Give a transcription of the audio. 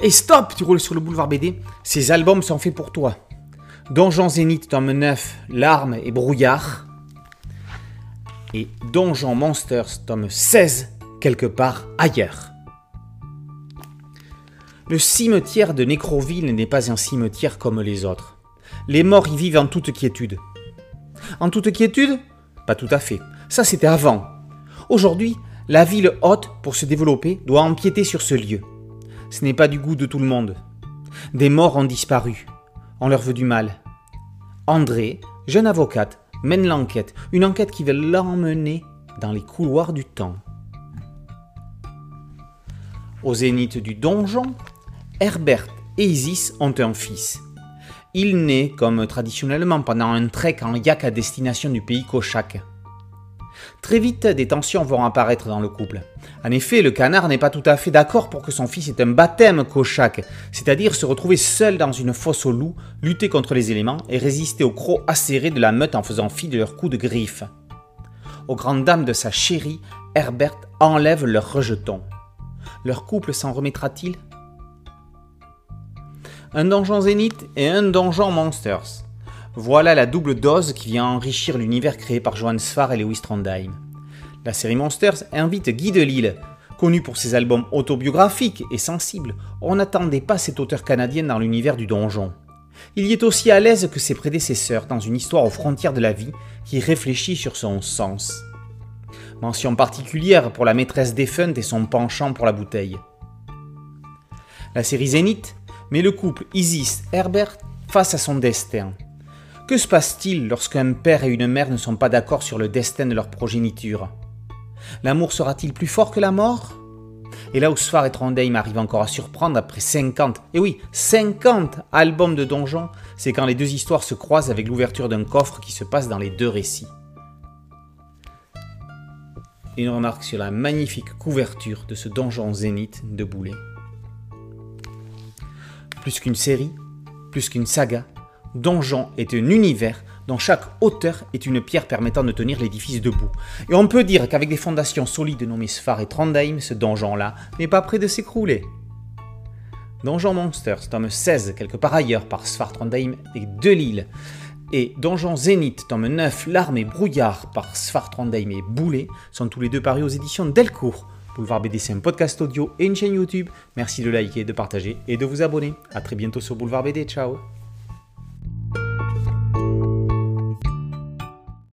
Et stop, tu roules sur le boulevard BD. Ces albums sont faits pour toi. Donjon Zénith, tome 9, Larmes et brouillard. Et Donjon Monsters, tome 16, quelque part ailleurs. Le cimetière de Nécroville n'est pas un cimetière comme les autres. Les morts y vivent en toute quiétude. En toute quiétude? Pas tout à fait. Ça, c'était avant. Aujourd'hui, la ville haute, pour se développer, doit empiéter sur ce lieu. Ce n'est pas du goût de tout le monde. Des morts ont disparu. On leur veut du mal. André, jeune avocate, mène l'enquête. Une enquête qui veut l'emmener dans les couloirs du temps. Au zénith du donjon, Herbert et Isis ont un fils. Il naît, comme traditionnellement, pendant un trek en yak à destination du pays Kochak. Très vite, des tensions vont apparaître dans le couple. En effet, le canard n'est pas tout à fait d'accord pour que son fils ait un baptême Kochak, c'est-à-dire se retrouver seul dans une fosse aux loups, lutter contre les éléments et résister aux crocs acérés de la meute en faisant fi de leurs coups de griffe. Aux grandes dames de sa chérie, Herbert enlève leur rejeton. Leur couple s'en remettra-t-il? Un donjon zénith et un donjon monsters. Voilà la double dose qui vient enrichir l'univers créé par Johann Sfar et Lewis Trondheim. La série Monsters invite Guy Delisle. Connu pour ses albums autobiographiques et sensibles, on n'attendait pas cet auteur canadien dans l'univers du donjon. Il y est aussi à l'aise que ses prédécesseurs dans une histoire aux frontières de la vie qui réfléchit sur son sens. Mention particulière pour la maîtresse défunte et son penchant pour la bouteille. La série Zénith met le couple Isis-Herbert face à son destin. Que se passe-t-il lorsqu'un père et une mère ne sont pas d'accord sur le destin de leur progéniture? L'amour sera-t-il plus fort que la mort? Et là où Sfar et Trondheim arrivent encore à surprendre après 50, et oui, 50 albums de donjons, c'est quand les deux histoires se croisent avec l'ouverture d'un coffre qui se passe dans les deux récits. Une remarque sur la magnifique couverture de ce donjon zénith de Boulet. Plus qu'une série, plus qu'une saga, Donjon est un univers dont chaque auteur est une pierre permettant de tenir l'édifice debout. Et on peut dire qu'avec des fondations solides nommées Sfar et Trondheim, ce donjon-là n'est pas près de s'écrouler. Donjon Monsters, tome 16, quelque part ailleurs par Sfar Trondheim et Delille, et Donjon Zénith, tome 9, Larmes et Brouillard par Sfar Trondheim et Boulet, sont tous les deux parus aux éditions Delcourt. Boulevard BD, c'est un podcast audio et une chaîne YouTube. Merci de liker, de partager et de vous abonner. A très bientôt sur Boulevard BD. Ciao